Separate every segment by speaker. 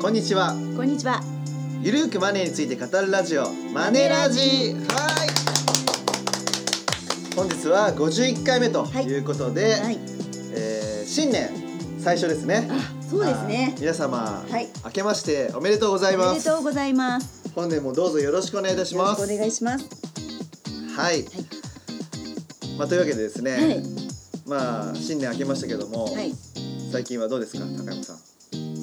Speaker 1: こんにちは
Speaker 2: こんにちは。
Speaker 1: ゆるーくマネーについて語るラジオマネラジはい本日は51回目ということで、
Speaker 2: はい。
Speaker 1: えー新年最初ですね
Speaker 2: あ、そうですね。
Speaker 1: 皆様、
Speaker 2: はい
Speaker 1: 明けましておめでとうござい
Speaker 2: お
Speaker 1: ます
Speaker 2: めでとうございます。
Speaker 1: 本年もどうぞよろしくお願いいたし
Speaker 2: よろしくお
Speaker 1: ます
Speaker 2: 願いします。
Speaker 1: はい、まあというわけでですね、
Speaker 2: はい。
Speaker 1: まあ新年明けましたけども、
Speaker 2: はい。
Speaker 1: 最近はどうですか高山さん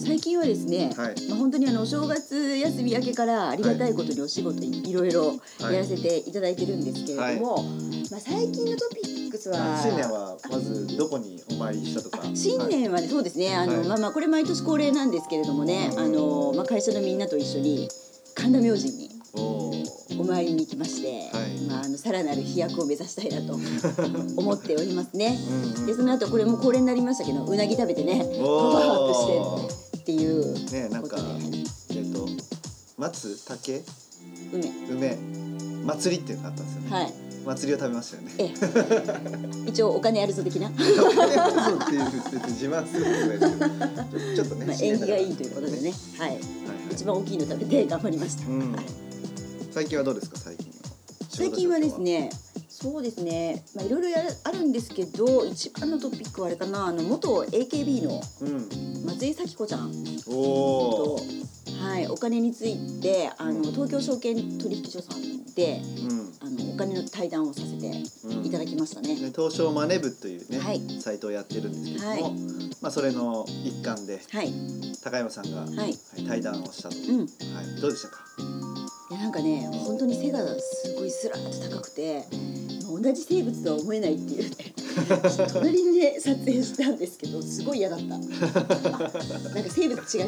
Speaker 2: 最近はですね、
Speaker 1: はい。
Speaker 2: まあ本当にあのお正月休み明けからありがたいことにお仕事いろいろやらせてい。ただいてるんですけれども、まあ最近のトピックスは
Speaker 1: 新年はまずどこにお参りしたとか。
Speaker 2: 新年はね、そうですね。あの、
Speaker 1: はい
Speaker 2: まあまあこれ毎年恒例なんですけれどもね、
Speaker 1: うん。
Speaker 2: あのまあ会社のみんなと一緒に神田明神に
Speaker 1: お
Speaker 2: 参りに行きまして、
Speaker 1: はい。
Speaker 2: まああのさらなる飛躍を目指したいなと 思っておりますね。
Speaker 1: うんうん。
Speaker 2: でその後これも恒例になりましたけどうなぎ食べてねパワーアップしてっていう
Speaker 1: ねなんかえっ、と松竹
Speaker 2: 梅。
Speaker 1: 梅。祭りっていうのがあったんですよね、
Speaker 2: はい。
Speaker 1: 祭りを食べましたよね。
Speaker 2: ええ。一応お金あるぞ的な、ま
Speaker 1: そうっていう自慢することないですけど。ちょっとね
Speaker 2: あ、縁起がいいということでね。はい。
Speaker 1: はいはい。
Speaker 2: 一番大きいの食べて頑張りました、
Speaker 1: うん。
Speaker 2: はい。
Speaker 1: 最近はどうですか？最近の
Speaker 2: 最近はですねそうですね。まあいろいろあるんですけど一番のトピックはあれかな。あの元 AKB の
Speaker 1: うん。
Speaker 2: 松井咲子ちゃん。と、はい、お金についてあの東京証券取引所さんで
Speaker 1: うん。
Speaker 2: あのお金の対談をさせて
Speaker 1: うん。
Speaker 2: いただきましたね。
Speaker 1: ね東証マネ部というね、
Speaker 2: はい。
Speaker 1: サイトをやってるんですけども、
Speaker 2: はい。
Speaker 1: まあそれの一環で
Speaker 2: はい、
Speaker 1: 高山さんが、
Speaker 2: はい、
Speaker 1: はい対談をしたと、
Speaker 2: うん、い
Speaker 1: はい、どうでしたか？
Speaker 2: やなんかね本当に背がすごいスラーッと高くて、まあ、同じ生物とは思えないっていうね。隣にね撮影したんですけどすごい嫌だった。なんか生物違いすぎて。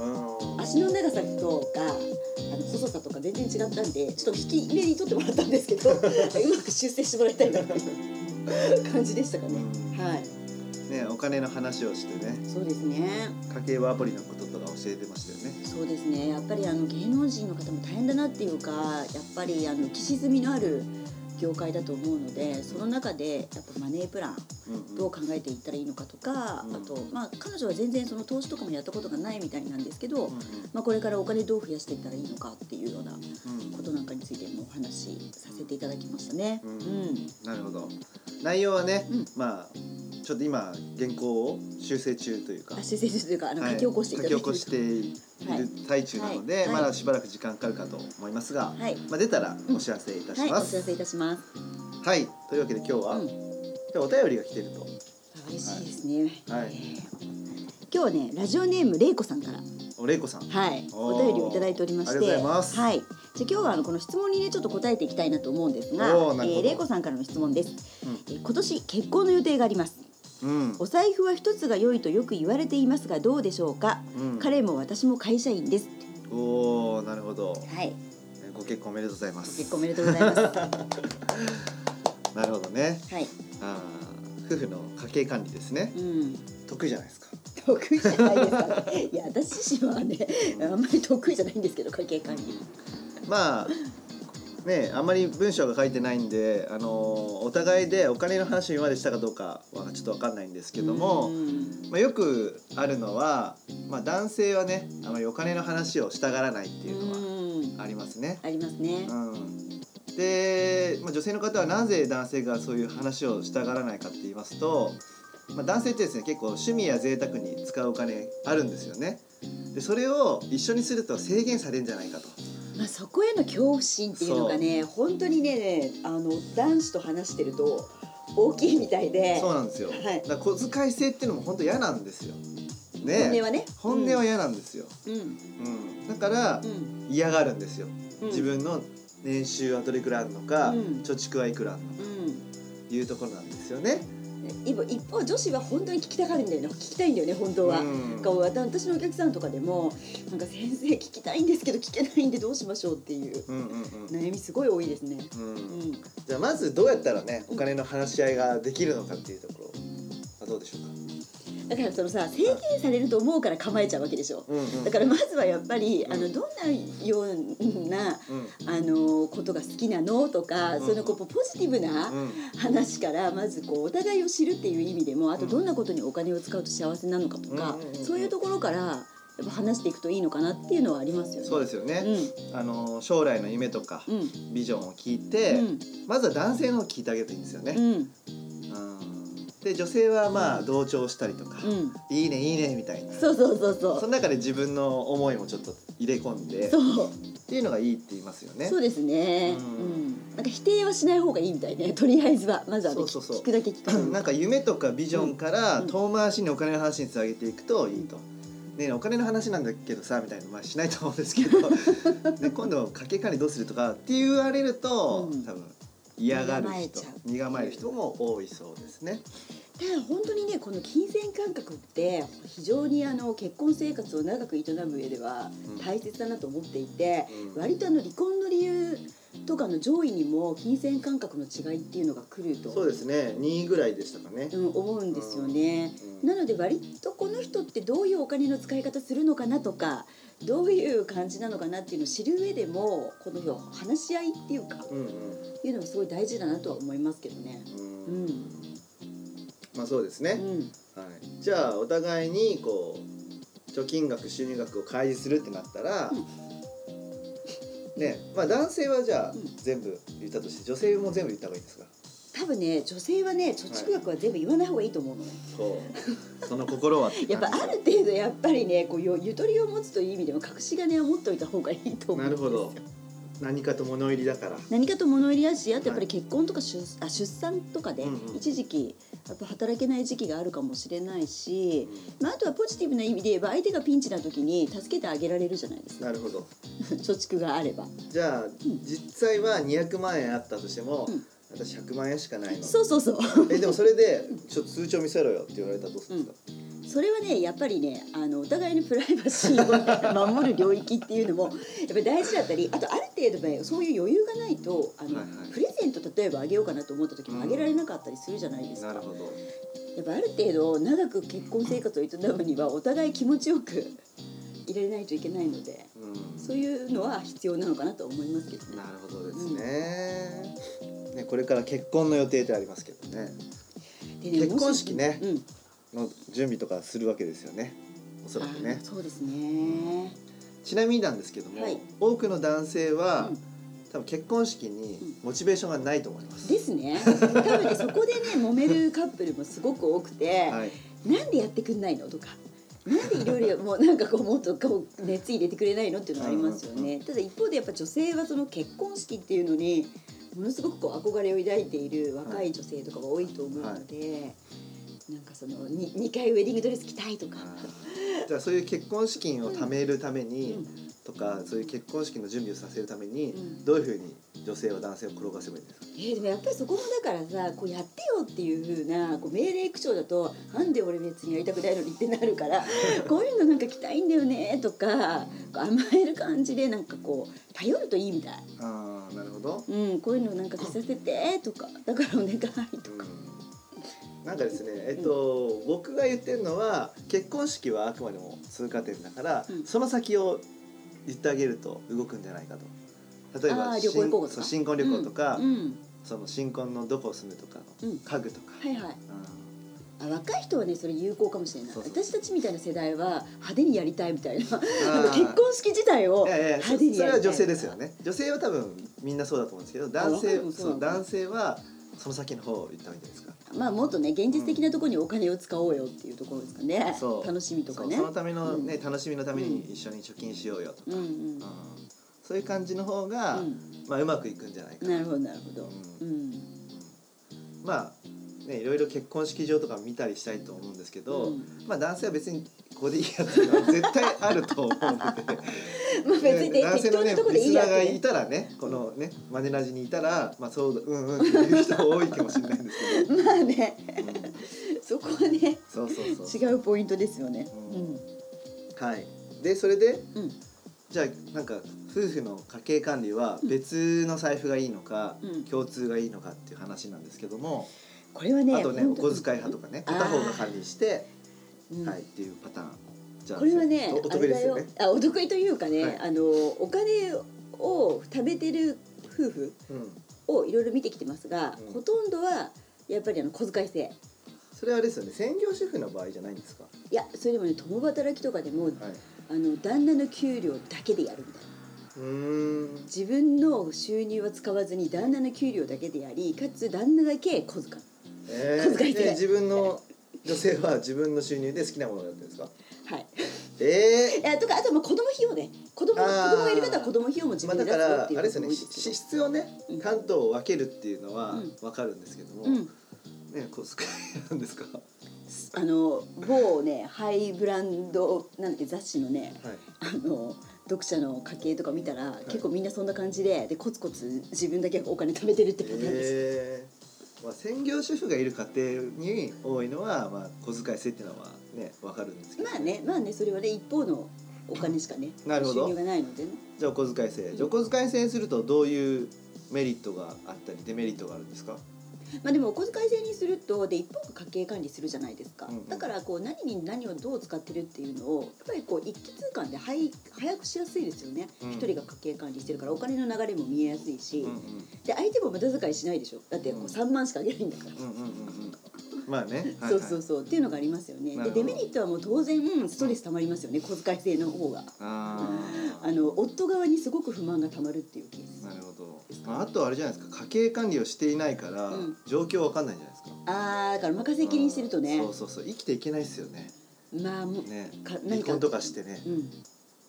Speaker 1: うん。
Speaker 2: 足の長さとかあの細さとか全然違ったんでちょっと引き目に取ってもらったんですけどうまく修正してもらいたいなっていう感じでしたかね。はい。
Speaker 1: ねお金の話をしてね。
Speaker 2: そうですね。
Speaker 1: 家計簿アプリのこととか教えてましたよね。
Speaker 2: そうですね。やっぱりあの芸能人の方も大変だなっていうかやっぱりあの浮き沈みのある業界だと思うのでその中でやっぱマネープランどう考えていったらいいのかとか、
Speaker 1: うん。
Speaker 2: あとまあ彼女は全然その投資とかもやったことがないみたいなんですけど、
Speaker 1: うん
Speaker 2: まあ、これからお金どう増やしていったらいいのかっていうような
Speaker 1: うん
Speaker 2: ことなんかについてもお話しさせていただきましたね。
Speaker 1: う
Speaker 2: うん。ん、
Speaker 1: なるほど。内容はね、
Speaker 2: うん。
Speaker 1: まあちょっと今原稿を修正中というか。
Speaker 2: あ修正というかあの
Speaker 1: はい。
Speaker 2: 書き起こしていただいて
Speaker 1: 書き起こしてい。る最中なので、
Speaker 2: はい。はい。
Speaker 1: まだしばらく時間かかるかと思いますが、
Speaker 2: はい、
Speaker 1: まあ、出たらお知らせいたし
Speaker 2: はい、
Speaker 1: ます。
Speaker 2: お知らせいたします。
Speaker 1: はい、というわけで今日は、
Speaker 2: うん、
Speaker 1: 今日お便りが来てると。
Speaker 2: 嬉しいですね。
Speaker 1: はい。
Speaker 2: えー今日はねラジオネームれいこさんから。
Speaker 1: おれいこさん。
Speaker 2: はい。
Speaker 1: お
Speaker 2: 便りをいただいておりまして。
Speaker 1: ありがとうございます。
Speaker 2: はい。じゃあ今日はあのこの質問にねちょっと答えていきたいなと思うんですがえーれいこさんからの質問です、
Speaker 1: うん。
Speaker 2: えー今年結婚の予定があります
Speaker 1: うん。
Speaker 2: お財布は一つが良いとよく言われていますがどうでしょうか、
Speaker 1: うん。
Speaker 2: 彼も私も会社員です。
Speaker 1: おーなるほど。
Speaker 2: はい。
Speaker 1: ご結婚おめでとうございます。
Speaker 2: 結婚おめでとうございます。は
Speaker 1: なるほどね。
Speaker 2: い。
Speaker 1: あー夫婦の家計管理ですね。
Speaker 2: うん。
Speaker 1: 得意じゃないですか。
Speaker 2: 得意じゃないですか。ねいや私自身はねあんまり得意じゃないんですけど会計管理。
Speaker 1: まあねあんまり文章が書いてないんであのお互いでお金の話を今までしたかどうかはちょっとわかんないんですけども、
Speaker 2: うん
Speaker 1: まあ、よくあるのは、まあ、男性はねあまりお金の話をしたがらないっていうのは
Speaker 2: うん
Speaker 1: ありますね。
Speaker 2: ありますね
Speaker 1: うん、で、まあ、女性の方はなぜ男性がそういう話をしたがらないかって言いますと、まあ、男性ってですね結構趣味や贅沢に使うお金あるんですよね。でそれを一緒にすると制限されるんじゃないかと。
Speaker 2: まあ、そこへの恐怖心っていうのがね本当にねあの男子と話してると大きいみたいで。
Speaker 1: そうなんですよ。
Speaker 2: はい。
Speaker 1: だ小遣い制っていうのも本当嫌なんですよ。
Speaker 2: 本音
Speaker 1: ね、
Speaker 2: はね。
Speaker 1: 本音は嫌なんですよ。
Speaker 2: うん。
Speaker 1: うん、だから
Speaker 2: うん。
Speaker 1: 嫌がるんですよ。
Speaker 2: うん。
Speaker 1: 自分の年収はどれくらいあるのか、
Speaker 2: うん。
Speaker 1: 貯蓄はいくらあるのか。いうところなんですよね。
Speaker 2: 一方一方女子は本当に聞きたがるんだよね。聞きたいんだよね本当は。
Speaker 1: うん。
Speaker 2: なんか私のお客さんとかでもなんか先生聞きたいんですけど聞けないんでどうしましょうっていう。悩みすごい多いですね。
Speaker 1: うん。
Speaker 2: うん、
Speaker 1: じゃあまずどうやったらねお金の話し合いができるのかっていうところはどうでしょうか？
Speaker 2: だからそのさ制限されると思うから構えちゃうわけでしょ。
Speaker 1: うんうん。
Speaker 2: だからまずはやっぱり、
Speaker 1: うん。
Speaker 2: あのどんなような
Speaker 1: うん。
Speaker 2: あのことが好きなのとか、
Speaker 1: うん。
Speaker 2: そのこうポジティブな
Speaker 1: うん。
Speaker 2: 話からまずこうお互いを知るっていう意味でもあと
Speaker 1: うん
Speaker 2: どんなことにお金を使うと幸せなのかとか、
Speaker 1: うんうんうんうん。
Speaker 2: そういうところからやっぱ話していくといいのかなっていうのはありますよね。
Speaker 1: そうですよね、あの将来の夢とか
Speaker 2: うん。うん
Speaker 1: ビジョンを聞いて、
Speaker 2: うん。
Speaker 1: まずは男性の聞いてあげるといいんですよね。
Speaker 2: うん
Speaker 1: うんで女性はまあ同調したりとか、
Speaker 2: うん。
Speaker 1: いいねいいねみたいな。
Speaker 2: そうそうそうそ
Speaker 1: その中で自分の思いもちょっと入れ込んで
Speaker 2: うそう。
Speaker 1: っていうのがいいって言いますよね。
Speaker 2: そうですね。
Speaker 1: う
Speaker 2: うん。ん、なんか否定はしない方がいいみたいね。とりあえずは。まずはね
Speaker 1: そうそうそう。
Speaker 2: 聞くだけ聞く。
Speaker 1: なんか夢とかビジョンから
Speaker 2: うん。
Speaker 1: 遠回しにお金の話につなげていくといいと。ねえお金の話なんだけどさみたいなまあしないと思うんですけど。で今度家計管理どうするとかって言われると、
Speaker 2: うん。
Speaker 1: 多分嫌がる人。
Speaker 2: 身構え
Speaker 1: る人も多いそうですね。
Speaker 2: ただ本当にねこの金銭感覚って非常にあの結婚生活を長く営む上では
Speaker 1: うん。
Speaker 2: 大切だなと思っていて、
Speaker 1: うん。
Speaker 2: 割とあの離婚の理由とかの上位にも金銭感覚の違いっていうのが来ると
Speaker 1: そうですね。2位ぐらいでしたかね。
Speaker 2: うん、思うんですよね。
Speaker 1: うん。
Speaker 2: なので割とこの人ってどういうお金の使い方するのかなとかどういう感じなのかなっていうのを知る上でもこの話し合いっていうか
Speaker 1: うんうん。
Speaker 2: いうのがすごい大事だなとは思いますけどね。
Speaker 1: う
Speaker 2: うん。ん、
Speaker 1: まあそうですね。
Speaker 2: うん、
Speaker 1: はい、じゃあお互いにこう貯金額収入額を開示するってなったら、ねまあ男性はじゃあ
Speaker 2: うん。
Speaker 1: 全部言ったとして女性も全部言った方がいいですか？
Speaker 2: 多分ね女性はね貯蓄額は全部言わない方がいいと思うのね。
Speaker 1: その心は
Speaker 2: やっぱある程度やっぱりねこうゆゆとりを持つという意味でも隠し金を持っておいた方がいいと思うんですよ。
Speaker 1: なるほど。何かと物入りだから。
Speaker 2: 何かと物入りだしあとやっぱり結婚とか出,、あ出産とかで
Speaker 1: うんうん。
Speaker 2: 一時期やっぱ働けない時期があるかもしれないし、まあ、あとはポジティブな意味で言えば相手がピンチな時に助けてあげられるじゃないですか。
Speaker 1: なるほど。
Speaker 2: 貯蓄があれば。
Speaker 1: じゃあ実際は200万円あったとしても、
Speaker 2: うん
Speaker 1: 私100万円しかないの
Speaker 2: そうそうそう。
Speaker 1: えでもそれでちょっと通帳見せろよって言われたらどうするんですか、
Speaker 2: それはねやっぱりねあのお互いにプライバシーを、ね、守る領域っていうのもやっぱり大事だったりあとある程度ねそういう余裕がないとあの、
Speaker 1: はいはい。
Speaker 2: プレゼント例えばあげようかなと思った時もあげられなかったりするじゃないですか。
Speaker 1: なるほど。
Speaker 2: やっぱある程度長く結婚生活を営むにはお互い気持ちよく入れないといけないので
Speaker 1: うん。
Speaker 2: そういうのは必要なのかなと思いますけどね。
Speaker 1: な。るほどですね,、ねこれから結婚の予定ってありますけどね。
Speaker 2: でね
Speaker 1: 結婚式ね
Speaker 2: もしうん、
Speaker 1: の準備とかするわけですよね。おそらくね。
Speaker 2: あそうですね。
Speaker 1: ちなみになんですけども、
Speaker 2: はい。
Speaker 1: 多くの男性は、
Speaker 2: うん。
Speaker 1: 多分結婚式にモチベーションがないと思います、
Speaker 2: ですね。多分ねそこでね 揉めるカップルもすごく多くて、
Speaker 1: はい。
Speaker 2: なんでやってくんないのとか。なんでいろいろもうなんかこうもっとこう熱入れてくれないのっていうのはありますよね。ただ一方でやっぱ女性はその結婚式っていうのにものすごくこう憧れを抱いている若い女性とかが多いと思うので、なんかそのに二回ウェディングドレス着たいとか。
Speaker 1: じゃあそういう結婚資金を貯めるために、
Speaker 2: うん
Speaker 1: とかそういう結婚式の準備をさせるために、
Speaker 2: うん。
Speaker 1: どういうふうに女性は男性を転がせばいいんですか？
Speaker 2: えーでもやっぱりそこもだからさこうやってよっていう風なこう命令口調だとなんで俺別にやりたくないのにってなるから こういうのなんか着たいんだよねとか甘える感じでなんかこう頼るといいみたい、
Speaker 1: ああなるほど、
Speaker 2: うん、こういうのなんか着させてとかだからお願いとか、
Speaker 1: うん、なんかですねえっと、僕が言ってるのは結婚式はあくまでも通過点だから、
Speaker 2: うん。
Speaker 1: その先を言ってあげると動くんじゃないかと。例えば
Speaker 2: あー旅行行こうと
Speaker 1: そう新婚旅行とか、
Speaker 2: うんうん。
Speaker 1: その新婚のどこを住むとかの
Speaker 2: うん。
Speaker 1: 家具とか、
Speaker 2: はいはい。
Speaker 1: う
Speaker 2: あ若い人はねそれ有効かもしれない。
Speaker 1: そうそう。
Speaker 2: 私たちみたいな世代は派手にやりたいみたいな結婚式自体を
Speaker 1: んいやいやそ
Speaker 2: 派手にやりたい
Speaker 1: は女性ですよね。女性は多分みんなそうだと思うんですけど男性
Speaker 2: 若いもそう
Speaker 1: そう男性はその先の方を言った方がいいんじゃないですか
Speaker 2: まあもっとね現実的なところにお金を使おうよっていうところですかね。
Speaker 1: そう。
Speaker 2: 楽しみとかね。
Speaker 1: そのためのね、
Speaker 2: うん。
Speaker 1: 楽しみのために一緒に貯金しようよとか、
Speaker 2: うんうん
Speaker 1: うん。そういう感じの方が、
Speaker 2: うん。
Speaker 1: まあ、うまくいくんじゃないか
Speaker 2: な。るほどなるほど。
Speaker 1: う
Speaker 2: うん。
Speaker 1: まあねいろいろ結婚式場とか見たりしたいと思うんですけど、
Speaker 2: うん。
Speaker 1: まあ男性は別にここでいいやっていうのは絶対あると思うので。
Speaker 2: まあ別にね
Speaker 1: 男性のねリス。ナーがいたらねこのねマネラジにいたらまあそうだうんうんっていう人多いかもしれないんですけど、
Speaker 2: まあね。
Speaker 1: うん。
Speaker 2: そこはね
Speaker 1: そうそうそう
Speaker 2: 違うポイントですよね。
Speaker 1: う
Speaker 2: うんん。
Speaker 1: はい。でそれで
Speaker 2: うん。
Speaker 1: じゃあなんか夫婦の家計管理は別の財布がいいのか、
Speaker 2: うん。
Speaker 1: 共通がいいのかっていう話なんですけども、
Speaker 2: これはね。
Speaker 1: あとねお小遣い派とかね片方が管理して、
Speaker 2: うん。
Speaker 1: はいっていうパターン。じゃあ
Speaker 2: これはね
Speaker 1: おお得意ですよね。
Speaker 2: あお得意というかね、
Speaker 1: はい。
Speaker 2: あのお金を貯めてる夫婦
Speaker 1: うん、
Speaker 2: をいろいろ見てきてますが、
Speaker 1: うん。
Speaker 2: ほとんどはやっぱりあの小遣い制。
Speaker 1: それはあれですよね専業主婦の場合じゃないんですか、
Speaker 2: いやそれでもね共働きとかでも
Speaker 1: はい、
Speaker 2: あの旦那の給料だけでやるみたいな。自分の収入は使わずに旦那の給料だけでやりかつ旦那だけ小遣い
Speaker 1: え
Speaker 2: 小遣いで。
Speaker 1: で自分の女性は自分の収入で好きなものをやってるんですか？
Speaker 2: はい。
Speaker 1: え
Speaker 2: いやとかあとまあ子供費用ね。子供子供がいる方は子供費用も自
Speaker 1: まあ、
Speaker 2: 分で
Speaker 1: だから
Speaker 2: 出すよっていう
Speaker 1: あれですよね。支出をね
Speaker 2: うん。
Speaker 1: 担当を分けるっていうのは
Speaker 2: うん。
Speaker 1: 分かるんですけども、
Speaker 2: どうん。
Speaker 1: ね小遣いなんですか？は
Speaker 2: あの某ねハイブランドなんて雑誌のね
Speaker 1: い。
Speaker 2: あの読者の家計とか見たら、結構みんなそんな感じででコツコツ自分だけお金貯めてるってパターンです、
Speaker 1: えーまあ、専業主婦がいる家庭に多いのは、まあ、小遣い制っていうのはね分かるんですけど、
Speaker 2: まあねまあねそれはね一方のお金しかね
Speaker 1: なるほど。
Speaker 2: 収入がないのでね。
Speaker 1: じゃあお小遣い制。じゃあお小遣い制にするとどういうメリットがあったりデメリットがあるんですか？
Speaker 2: まあでもお小遣い制にするとで一方が家計管理するじゃないですか、
Speaker 1: うんうん。
Speaker 2: だからこう何に何をどう使ってるっていうのをやっぱりこう一気通貫ではい早くしやすいですよね。
Speaker 1: うん。
Speaker 2: 一、人が家計管理してるからお金の流れも見えやすいし、
Speaker 1: うんうん
Speaker 2: で相手も無駄遣いしないでしょ。だってこ
Speaker 1: うん。
Speaker 2: う3万しかあげないんだから、
Speaker 1: うんうんうんうん。まあね、はいはい。
Speaker 2: そうそうそう。っていうのがありますよね。でデメリットはもう当然ストレス溜まりますよね小遣い制の方が。
Speaker 1: あ
Speaker 2: あの夫側にすごく不満が溜まるっていうケース
Speaker 1: まあ、あとあれじゃないですか家計管理をしていないから、
Speaker 2: うん。
Speaker 1: 状況わかんないんじゃないですか。
Speaker 2: あーだから任せきりにしてるとね。
Speaker 1: そうそうそう生きていけないですよね。
Speaker 2: まあもう
Speaker 1: ね。離婚とかしてね。
Speaker 2: うん。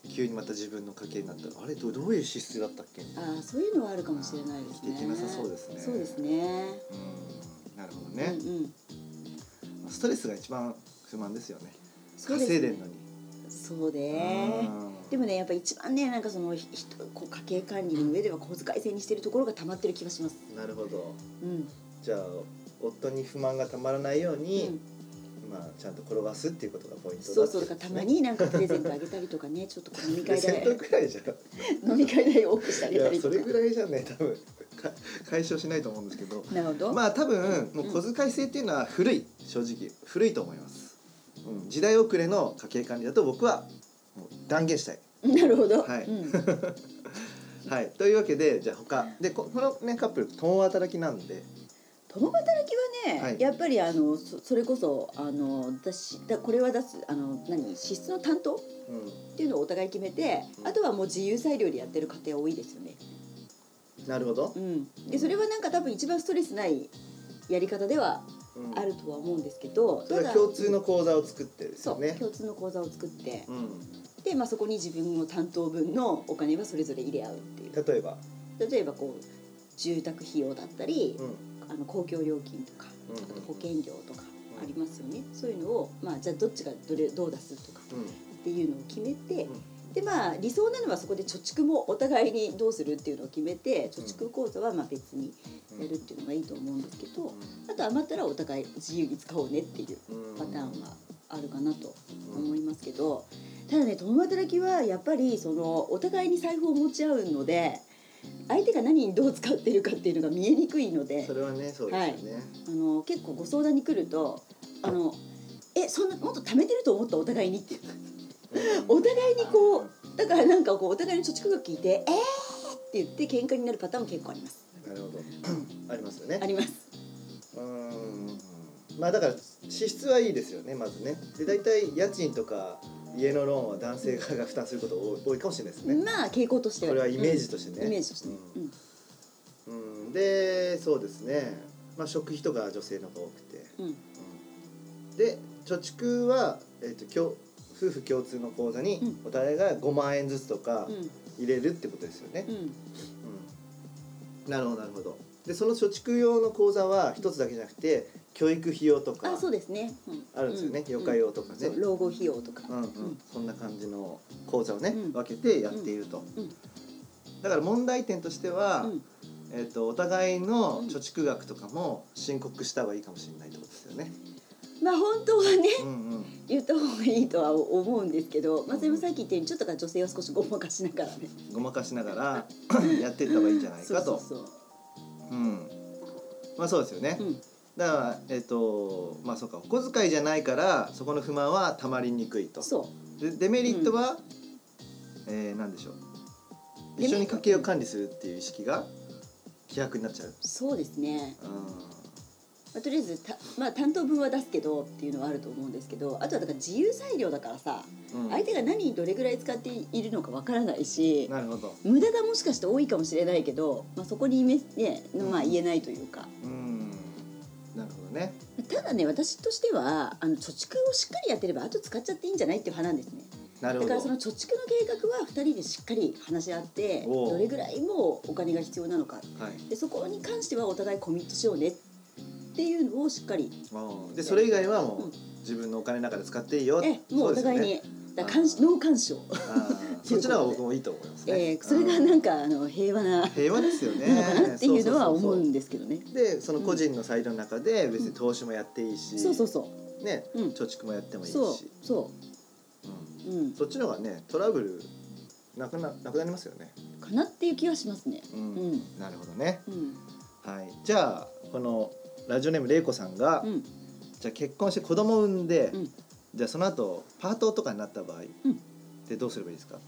Speaker 1: 急にまた自分の家計になったらあれどうどういう支出だったっけ？
Speaker 2: ああそういうのはあるかもしれないですね。
Speaker 1: 生きていけなさそうですね。
Speaker 2: そうですね。
Speaker 1: うん。なるほどね、
Speaker 2: うんうん。
Speaker 1: ストレスが一番不満ですよね。稼いでんのに。
Speaker 2: そうね
Speaker 1: うん
Speaker 2: でもねやっぱ一番ねなんかそのひ人こう家計管理の上では小遣い制にしてるところが溜まってる気がします。
Speaker 1: なるほど。
Speaker 2: うん。
Speaker 1: じゃあ夫に不満がたまらないよう
Speaker 2: う
Speaker 1: に、
Speaker 2: ん。
Speaker 1: まあちゃんと転がすっていうことがポイントだ
Speaker 2: そうそうだからたまになんかプレゼントあげたりとかねちょっと飲み会代
Speaker 1: トくらいじゃん。
Speaker 2: 飲み会代多くしてあ
Speaker 1: い
Speaker 2: げたりとか。
Speaker 1: やそれぐらいじゃね多分か解消しないと思うんですけど。
Speaker 2: なるほど、
Speaker 1: まあ多分もう小遣い制っていうのは古い。正直。古いと思います、うん、時代遅れの家計管理だと僕は断言したい。
Speaker 2: なるほど、
Speaker 1: はい。
Speaker 2: うん、
Speaker 1: はい。というわけでじゃあ他。でここのねカップル共働きなんで。
Speaker 2: 共働きはね、
Speaker 1: はい。
Speaker 2: やっぱりあのそそれこそあの私だこれは出すあの何支出の担当
Speaker 1: う
Speaker 2: っていうのをお互い決めて、
Speaker 1: うん。
Speaker 2: あとはもう自由裁量でやってる家庭多いですよね。
Speaker 1: んなるほど。
Speaker 2: う、ん、でそれはなんか多分一番ストレスないやり方では
Speaker 1: うん。
Speaker 2: あるとは思うんですけど、
Speaker 1: それは共通の口座を作ってです
Speaker 2: そう、
Speaker 1: よね
Speaker 2: 共通の口座を作って。
Speaker 1: うん。
Speaker 2: で、まあ、そこに自分の担当分のお金はそれぞれ入れ合うっていう。
Speaker 1: 例えば？
Speaker 2: 例えばこう住宅費用だったり、
Speaker 1: うん。
Speaker 2: あの公共料金とか
Speaker 1: うん
Speaker 2: あと保険料とかありますよね、そういうのを、まあ、じゃあどっちがどれどう出すとか
Speaker 1: うん。
Speaker 2: っていうのを決めて、
Speaker 1: うん。
Speaker 2: でまあ理想なのはそこで貯蓄もお互いにどうするっていうのを決めて貯蓄口座はまあ別にやるっていうのがいいと思うんですけど、あと余ったらお互い自由に使おうねっていう
Speaker 1: うん
Speaker 2: パターンはあるかなと思いますけど、ただね共働きはやっぱりそのお互いに財布を持ち合うので相手が何にどう使ってるかっていうのが見えにくいので
Speaker 1: それはねそうですよね、
Speaker 2: あの結構ご相談に来るとあのえそんなもっと貯めてると思ったお互いにっていう。お互いにこうだからなんかこうお互いの貯蓄額聞いて「えー!」って言って喧嘩になるパターンも結構あります。
Speaker 1: なるほど。ありますよね。
Speaker 2: あります。
Speaker 1: うーん。まあだから支出はいいですよねまずね。で大体家賃とか家のローンは男性側が負担すること多いかもしれないですね、
Speaker 2: まあ傾向としては。
Speaker 1: これはイメージとしてね、
Speaker 2: うんイメージとしてね、うん。
Speaker 1: うん、でそうですね、まあ、食費とか女性の方が多くて、で貯蓄は、えー、と共夫婦共通の口座に
Speaker 2: うん。
Speaker 1: お互いが5万円ずつとか
Speaker 2: うん。
Speaker 1: 入れるってことですよね、
Speaker 2: うん。
Speaker 1: うん。なるほどなるほど。でその貯蓄用の口座は一つだけじゃなくて教育費用とか
Speaker 2: あそうですね、うん。
Speaker 1: あるんですよね、
Speaker 2: う
Speaker 1: 余暇用とかね、
Speaker 2: 老後費用とか、
Speaker 1: うんうん。
Speaker 2: うん。
Speaker 1: そんな感じの口座をね、
Speaker 2: うん。
Speaker 1: 分けてやっていると、
Speaker 2: うん。
Speaker 1: だから問題点としては、
Speaker 2: うん。
Speaker 1: えー、とお互いの貯蓄額とかも申告した方がいいかもしれないってことですよね。
Speaker 2: まあ本当はね
Speaker 1: うんうん。
Speaker 2: 言った方がいいとは思うんですけど、まあ、それもさっき言ったようにちょっとだから女性は少しごまかしながらね。
Speaker 1: ごまかしながら やっていった方がいいんじゃないかと。
Speaker 2: そう
Speaker 1: ん。まあそうですよね。
Speaker 2: うん、
Speaker 1: だからえっ、とまあそうかお小遣いじゃないからそこの不満はたまりにくいと。
Speaker 2: そう。
Speaker 1: でデメリットは、えー、何でしょう。一緒に家計を管理するっていう意識が希薄になっちゃう。
Speaker 2: そうですね。
Speaker 1: うん。
Speaker 2: まあ、とりあえずた、まあ、担当分は出すけどっていうのはあると思うんですけどあとはだから自由裁量だからさ、
Speaker 1: うん。
Speaker 2: 相手が何にどれぐらい使っているのかわからないし
Speaker 1: なるほど。
Speaker 2: 無駄がもしかして多いかもしれないけど、まあ、そこにめ、ねまあ、言えないというか。
Speaker 1: うんどね。
Speaker 2: ただね私としてはあの貯蓄をしっかりやってればあと使っちゃっていいんじゃないっていう派なんですね。
Speaker 1: なるほど。
Speaker 2: だからその貯蓄の計画は2人でしっかり話し合ってどれぐらいもうお金が必要なのか。
Speaker 1: はい。
Speaker 2: でそこに関してはお互いコミットしようねっていうのをしっかり。
Speaker 1: でそれ以外はもう、
Speaker 2: うん。
Speaker 1: 自分のお金の中で使っていいよ
Speaker 2: えもうお互いに、
Speaker 1: ね。
Speaker 2: だから干渉ノー干渉、
Speaker 1: そっちの方が僕もいいと思いますね、
Speaker 2: えーそれがなんかあの平和な
Speaker 1: 平和ですよね。
Speaker 2: なのかなっていうのは思
Speaker 1: そう
Speaker 2: んですけどね。
Speaker 1: でその個人のサイトの中で別に投資もやっていいし、
Speaker 2: そうそうそ
Speaker 1: ね、
Speaker 2: ううん。
Speaker 1: 貯蓄もやってもいいし。
Speaker 2: そうそ
Speaker 1: う。ん。
Speaker 2: ううん。
Speaker 1: そっちの方がねトラブルなくななくなりますよね。
Speaker 2: かなっていう気はしますね。
Speaker 1: うん、
Speaker 2: うん。
Speaker 1: なるほどね。
Speaker 2: うん。
Speaker 1: はい。じゃあこのラジオネームれいこさんが、
Speaker 2: うん。
Speaker 1: じゃあ結婚して子供を産んで、
Speaker 2: うん。
Speaker 1: じゃあその後パートとかになった場合、
Speaker 2: うん。
Speaker 1: でどうすればいいですか？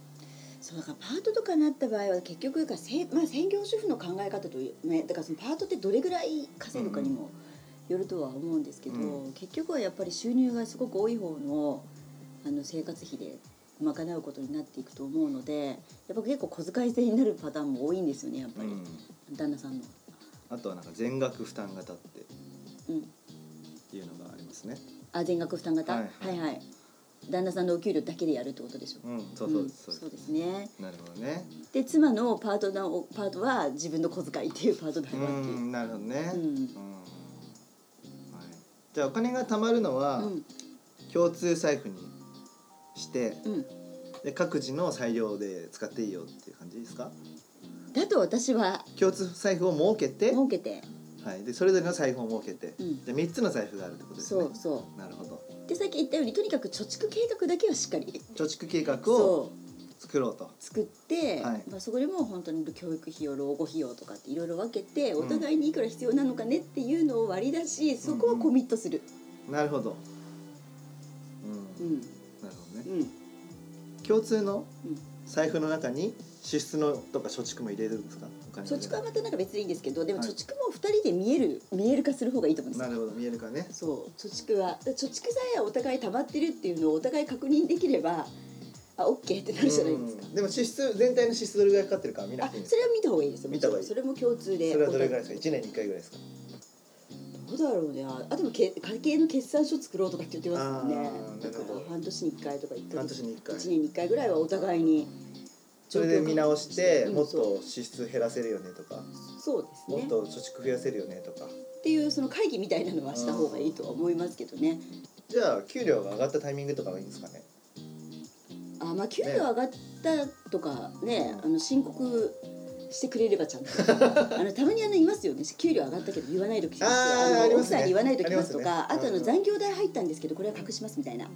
Speaker 2: そうだからパートとかになった場合は結局だからせ、まあ、専業主婦の考え方というねだからそのパートってどれぐらい稼ぐかにもよるとは思うんですけど、
Speaker 1: う
Speaker 2: 結局はやっぱり収入がすごく多い方のあの生活費で賄うことになっていくと思うのでやっぱ結構小遣い制になるパターンも多いんですよねやっぱり、
Speaker 1: うん。
Speaker 2: 旦那さんの。
Speaker 1: あとはなんか全額負担型って
Speaker 2: うん、
Speaker 1: いうのがありますね。
Speaker 2: あ全額負担型、
Speaker 1: は
Speaker 2: はい。い、はい旦那さんのお給料だけでやるってことでしょ
Speaker 1: うんそうそう
Speaker 2: そう
Speaker 1: そうで
Speaker 2: ですすね。
Speaker 1: なるほどね。
Speaker 2: で妻のパートナーパートは自分の小遣いっていうパートナ
Speaker 1: う
Speaker 2: ーがっていう。
Speaker 1: んなるほどね、
Speaker 2: うん。
Speaker 1: うん。はい、じゃあお金が貯まるのは
Speaker 2: うん。
Speaker 1: 共通財布にして、
Speaker 2: うん、
Speaker 1: で各自の裁量で使っていいよっていう感じですか？
Speaker 2: だと私は
Speaker 1: 共通財布を設けて、
Speaker 2: 設けて、
Speaker 1: はい、でそれぞれの財布を設けて、
Speaker 2: うん。
Speaker 1: で3つの財布があるってことですね。
Speaker 2: そうそ
Speaker 1: なるほど。
Speaker 2: うでさっき言ったようにとにかく貯蓄計画だけはしっかり
Speaker 1: 貯蓄計画を作ろうと。
Speaker 2: 作って、
Speaker 1: はい。
Speaker 2: まあ、そこでも本当に教育費用老後費用とかっていろいろ分けてお互いにいくら必要なのかねっていうのを割り出しそこはコミットする。
Speaker 1: なるほど。う、
Speaker 2: うんん。
Speaker 1: なるほどね。
Speaker 2: うん。
Speaker 1: 共通の
Speaker 2: うん。
Speaker 1: 財布の中に支出のとか貯蓄も入れるんですか？
Speaker 2: 貯蓄はまたなんか別にいいんですけどでも
Speaker 1: はい。
Speaker 2: 貯蓄も2人で見える見える化する方がいいと思うんですよ。
Speaker 1: なるほど見えるかね。
Speaker 2: そう。貯蓄は貯蓄さえお互い溜まってるっていうのをお互い確認できればあオッケーってなるじゃないですか。
Speaker 1: うん。でも支出全体の支出どれぐらいかかってるか見な
Speaker 2: あ
Speaker 1: くて
Speaker 2: それは見た方がいいですよ。
Speaker 1: 見た方がいい。
Speaker 2: それも共通で。
Speaker 1: それはどれぐらいですか？1年に1回ぐらいですか？
Speaker 2: どうだろうね。あでもけ家計の決算書作ろうとかって言ってますよね。
Speaker 1: あ。ー
Speaker 2: だか
Speaker 1: なるほど。
Speaker 2: ら半年に1回とか1ヶ
Speaker 1: 半
Speaker 2: 月
Speaker 1: 年に1回。
Speaker 2: 1年に1回ぐらいはお互いに
Speaker 1: それで見直してもっと支出減らせるよねとか
Speaker 2: そうですね。
Speaker 1: もっと貯蓄増やせるよねとか。
Speaker 2: っていうその会議みたいなのはした方がいいとは思いますけどね。
Speaker 1: じゃあ給料が上がったタイミングとかはいいんですかね？
Speaker 2: あまあ給料上がったとかねあの申告してくれればちゃんと。あのたまにあのいますよね。給料上がったけど言わないときますの
Speaker 1: あーあ
Speaker 2: 奥さんに言わないときますとかあ,、
Speaker 1: ね。うん
Speaker 2: とあの残業代入ったんですけどこれは隠しますみたいな。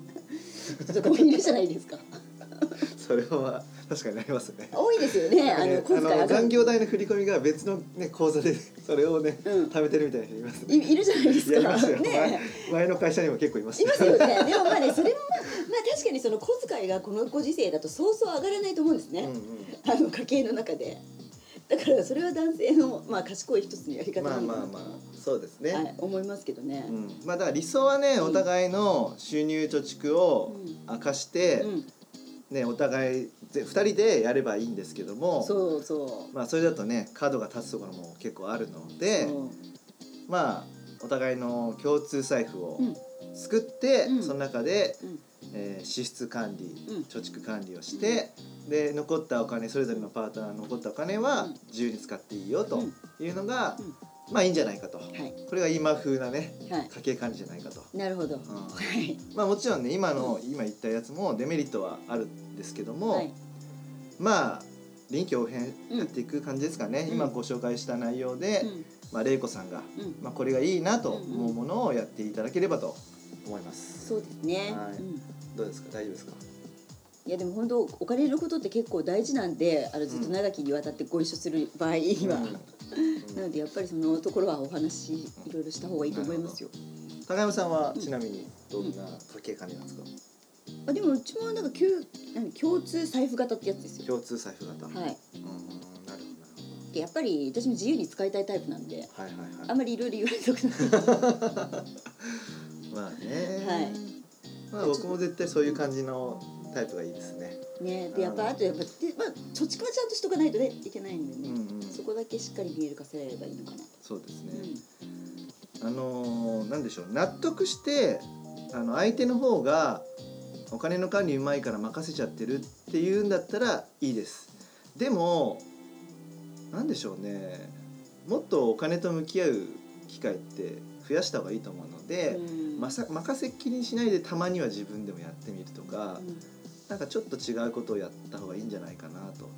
Speaker 2: 人 とかもいるじゃないですか。
Speaker 1: それは確かになりますね。
Speaker 2: 多いですよね あの小遣い
Speaker 1: 残業代の振り込みが別の、ね、口座でそれをね、
Speaker 2: うん。
Speaker 1: 貯めてるみたいな人いますね。
Speaker 2: い いるじゃないですか。ね。
Speaker 1: 前前の会社にも結構います
Speaker 2: いますよね。でもまあねそれもまあまあ確かにその小遣いがこのご時世だとそうそう上がらないと思うんですね、
Speaker 1: うんうん。
Speaker 2: あの家計の中で。だからそれは男性のまあ賢い一つのやり方
Speaker 1: まあ
Speaker 2: なのかな。
Speaker 1: まあまあそうですね、
Speaker 2: はい、思いますけどね。
Speaker 1: うん、まあだから理想はね、
Speaker 2: うん。
Speaker 1: お互いの収入貯蓄を
Speaker 2: うん。
Speaker 1: 明かして、
Speaker 2: うん、
Speaker 1: ねお互いぜ2人でやればいいんですけども
Speaker 2: そうそ
Speaker 1: まあそれだとね角が立つところも結構あるの
Speaker 2: う。
Speaker 1: でまあお互いの共通財布を
Speaker 2: うん。
Speaker 1: 作って、
Speaker 2: うん。
Speaker 1: その中で、
Speaker 2: うん。
Speaker 1: えー支出管理、
Speaker 2: うん。
Speaker 1: 貯蓄管理をして、で残ったお金それぞれのパートナーの残ったお金は
Speaker 2: うん。
Speaker 1: 自由に使っていいよというのが、
Speaker 2: うん。
Speaker 1: まあいいんじゃないかと、
Speaker 2: はい。
Speaker 1: これが今風なね
Speaker 2: はい。
Speaker 1: 家計管理じゃないかと。
Speaker 2: なるほど。
Speaker 1: うん。
Speaker 2: はい。
Speaker 1: まあもちろんね今の、今言ったやつもデメリットはあるんですけども、
Speaker 2: はい
Speaker 1: まあ臨機応変やっていく感じですかね、
Speaker 2: うん。
Speaker 1: 今ご紹介した内容で、
Speaker 2: うん。
Speaker 1: まあ、玲子さんが、
Speaker 2: うん。
Speaker 1: まあ、これがいいなと思うものをやっていただければと思います。
Speaker 2: そうですね。
Speaker 1: どうですか？大丈夫ですか？
Speaker 2: いやでも本当お金のことって結構大事なんで、あのずっと長きにわたってご一緒する場合には、
Speaker 1: うん。
Speaker 2: なのでやっぱりそのところはお話いろいろした方がいいと思いますよ。
Speaker 1: 高山さんはちなみにどんな家計管理なんですか、
Speaker 2: あでもうちもなんか共何共通財布型ってやつですよ。
Speaker 1: 共通財布型、
Speaker 2: はい。
Speaker 1: うんなる
Speaker 2: でやっぱり私も自由に使いたいタイプなんで
Speaker 1: はいはいはい。
Speaker 2: あんまりいろいろ言われたくない。
Speaker 1: まあね、
Speaker 2: はい。
Speaker 1: まあ僕も絶対そういう感じのタイプがいいですね。
Speaker 2: ねでやっぱあとやっぱでまあ貯蓄はちゃんとしとかないとねいけないんでね、
Speaker 1: うんうん。
Speaker 2: そこだけしっかり見える化せればいいのかなと、
Speaker 1: そうですね、
Speaker 2: うん。
Speaker 1: あのーなんでしょう。納得してあの相手の方がお金の管理うまいから任せちゃってるっていうんだったらいいです。でもなんでしょうね。もっとお金と向き合う機会って増やした方がいいと思うので、
Speaker 2: うん。
Speaker 1: まさ任せっきりにしないでたまには自分でもやってみるとか、
Speaker 2: うん。
Speaker 1: なんかちょっと違うことをやった方がいいんじゃないかなと。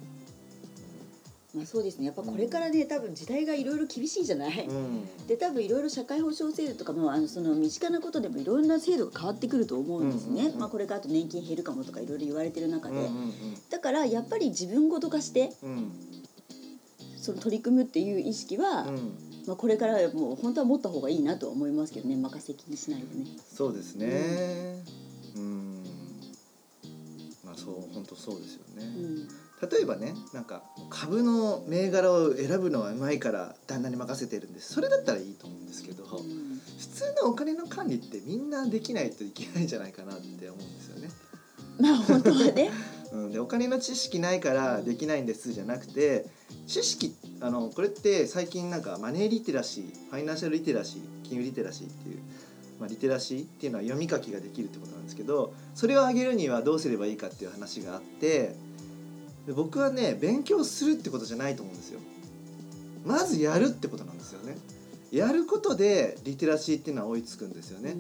Speaker 2: まあそうですね。やっぱこれからね多分時代がいろいろ厳しいじゃない、
Speaker 1: うん。
Speaker 2: で多分いろいろ社会保障制度とかもあのその身近なことでもいろんな制度が変わってくると思うんですね、
Speaker 1: うんうんうん
Speaker 2: まあ、これからあと年金減るかもとかいろいろ言われてる中で、
Speaker 1: うんうん
Speaker 2: だからやっぱり自分ごと化して
Speaker 1: うん。
Speaker 2: その取り組むっていう意識は、
Speaker 1: うん。
Speaker 2: まあ、これからもう本当は持った方がいいなとは思いますけどね。任せきにしないでね。
Speaker 1: そうですね。うん。まあそう本当そうですよね。
Speaker 2: うん
Speaker 1: 例えばねなんか株の銘柄を選ぶのはうまいから旦那に任せてるんです。それだったらいいと思うんですけど、普
Speaker 2: うん。
Speaker 1: 通のお金の管理ってみんなできないといけないんじゃないかなって思うんですよね。
Speaker 2: まあ本当はね。
Speaker 1: うん、でお金の知識ないからできないんですじゃなくて知識あのこれって最近なんかマネーリテラシーファイナンシャルリテラシー金融リテラシーっていう、まあ、リテラシーっていうのは読み書きができるってことなんですけどそれを上げるにはどうすればいいかっていう話があってで僕はね勉強するってことじゃないと思うんですよ。まずやるってことなんですよね。やることでリテラシーっていうのは追いつくんですよね。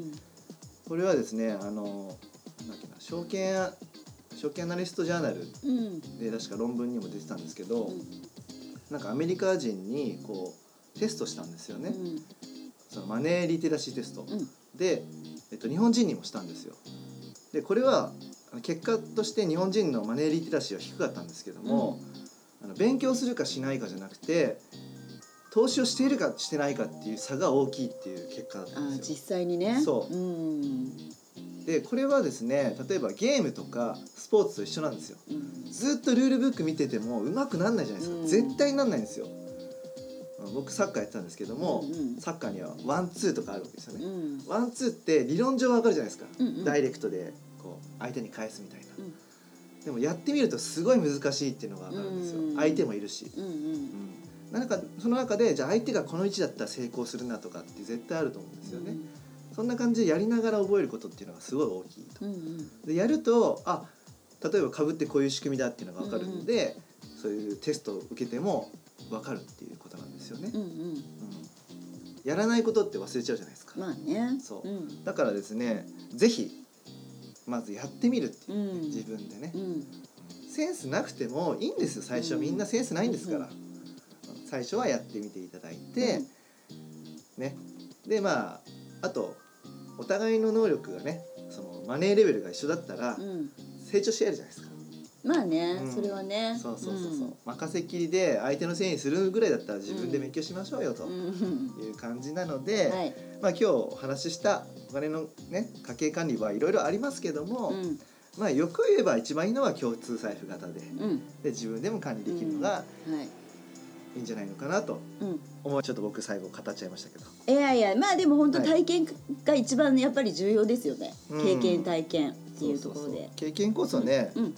Speaker 1: これはですねあのなんだっけな証券証券アナリストジャーナル
Speaker 2: うんうん。
Speaker 1: で確か論文にも出てたんですけど、
Speaker 2: うん。
Speaker 1: なんかアメリカ人にこうテストしたんですよね、
Speaker 2: うん。
Speaker 1: そのマネーリテラシーテスト、
Speaker 2: うん。
Speaker 1: で、えっと、日本人にもしたんですよ。でこれは結果として日本人のマネーリテラシーは低かったんですけども、あの勉強するかしないかじゃなくて投資をしているかしてないかっていう差が大きいっていう結果だったんですよ。
Speaker 2: 実際にね。
Speaker 1: そう。
Speaker 2: うん。
Speaker 1: でこれはですね例えばゲームとかスポーツと一緒なんですよ。
Speaker 2: うん。
Speaker 1: ずっとルールブック見てても上手くなんないじゃないですか、
Speaker 2: うん。
Speaker 1: 絶対なんないんですよ。僕サッカーやってたんですけども、
Speaker 2: うん
Speaker 1: サッカーにはワンツーとかあるわけですよね、
Speaker 2: うん。
Speaker 1: ワンツーって理論上はわかるじゃないですか、
Speaker 2: うんうん。
Speaker 1: ダイレクトでこう相手に返すみたいな、
Speaker 2: うん。
Speaker 1: でもやってみるとすごい難しいっていうのが分かるんですよ、
Speaker 2: うん
Speaker 1: 相手もいるし、
Speaker 2: うんうん。
Speaker 1: うん。なんかその中でじゃあ相手がこの位置だったら成功するなとかって絶対あると思うんですよね、そんな感じでやりながら覚えることっていうのがすごい大きいと。
Speaker 2: うんうん。
Speaker 1: でやるとあ例えば株ってこういう仕組みだっていうのが分かるので、そういうテストを受けても分かるっていうことなんですよね、
Speaker 2: うんうん。
Speaker 1: うん。やらないことって忘れちゃうじゃないですか、
Speaker 2: まあね。
Speaker 1: そう。
Speaker 2: うん。
Speaker 1: だからですねぜひまずやってみるっていう、
Speaker 2: うん。
Speaker 1: 自分でね。
Speaker 2: う、ん。
Speaker 1: センスなくてもいいんですよ最初、
Speaker 2: うん。
Speaker 1: みんなセンスないんですから、
Speaker 2: うん。
Speaker 1: 最初はやってみていただいて、ね。でまああとお互いの能力がねそのマネーレベルが一緒だったら
Speaker 2: うん。
Speaker 1: 成長し合えるじゃないですか、
Speaker 2: まあね
Speaker 1: うん。
Speaker 2: それはね。
Speaker 1: そうそうそうそう、任せっきりで相手のせいにするぐらいだったら自分で勉強しましょうよと
Speaker 2: うん。うん。
Speaker 1: いう感じなので、
Speaker 2: はい
Speaker 1: まあ今日お話ししたお金のね家計管理はいろいろありますけども、
Speaker 2: うん。
Speaker 1: まあよく言えば一番いいのは共通財布型で
Speaker 2: うん。
Speaker 1: で自分でも管理できるのが
Speaker 2: はい。
Speaker 1: いいんじゃないのかなと。
Speaker 2: うん。
Speaker 1: 思うちょっと僕最後語っちゃいましたけど。
Speaker 2: いやいやまあでも本当
Speaker 1: はい。
Speaker 2: 体験が一番やっぱり重要ですよね、
Speaker 1: うん。
Speaker 2: 経験体験っていうところで。
Speaker 1: 経験こそね、
Speaker 2: うん。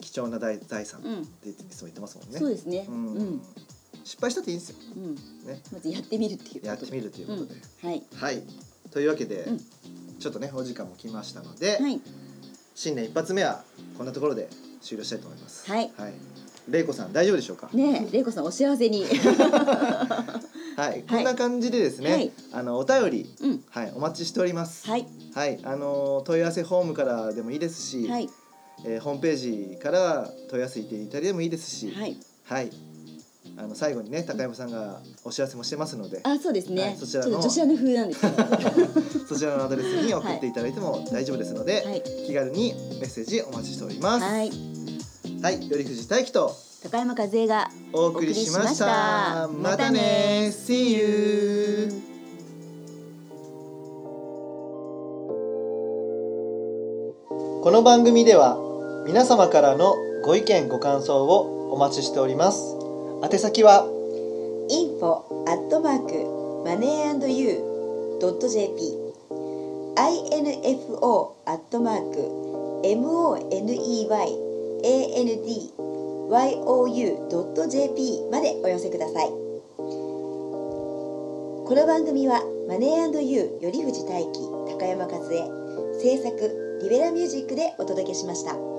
Speaker 1: 貴重な財財産っ
Speaker 2: うん
Speaker 1: ていつも言ってますもんね、
Speaker 2: そうですね。
Speaker 1: う
Speaker 2: うんん。うん、
Speaker 1: 失敗したっていいんですよ。ね。
Speaker 2: まずやってみるっていう
Speaker 1: やってみるということで、
Speaker 2: はい。
Speaker 1: はい。というわけで、
Speaker 2: うん。
Speaker 1: ちょっとねお時間も来ましたので、
Speaker 2: はい。
Speaker 1: 新年一発目はこんなところで終了したいと思います。
Speaker 2: はい。
Speaker 1: はい。玲子さん大丈夫でしょうか？
Speaker 2: ねえ玲子さんお幸せに。
Speaker 1: はい、こんな感じでですね、
Speaker 2: はい。
Speaker 1: あのお便り
Speaker 2: うん。
Speaker 1: はいお待ちしております。
Speaker 2: はい。
Speaker 1: はい、あの問い合わせフォームからでもいいですし、
Speaker 2: はい。
Speaker 1: えーホームページから問い合わせていただいてもいいですし、
Speaker 2: はい。
Speaker 1: はい、あの最後にね高山さんがお知らせもしてますので、
Speaker 2: あそうですね、
Speaker 1: はいそちらの
Speaker 2: 女子アナ風なんですけど
Speaker 1: そちらのアドレスに送っていただいても大丈夫ですので、
Speaker 2: はい。
Speaker 1: 気軽にメッセージお待ちしております。
Speaker 2: はい。
Speaker 1: はい、頼藤大樹と
Speaker 2: 高山和恵が。お送りしました。
Speaker 1: またね、See you。この番組では皆様からのご意見ご感想をお待ちしております宛先は
Speaker 2: ？info アットマークマネー &you ドット jp info アットマーク money and you ドット jp までお寄せくださいこの番組はマネー &you 頼藤大輝高山和恵制作リベラミュージックでお届けしました。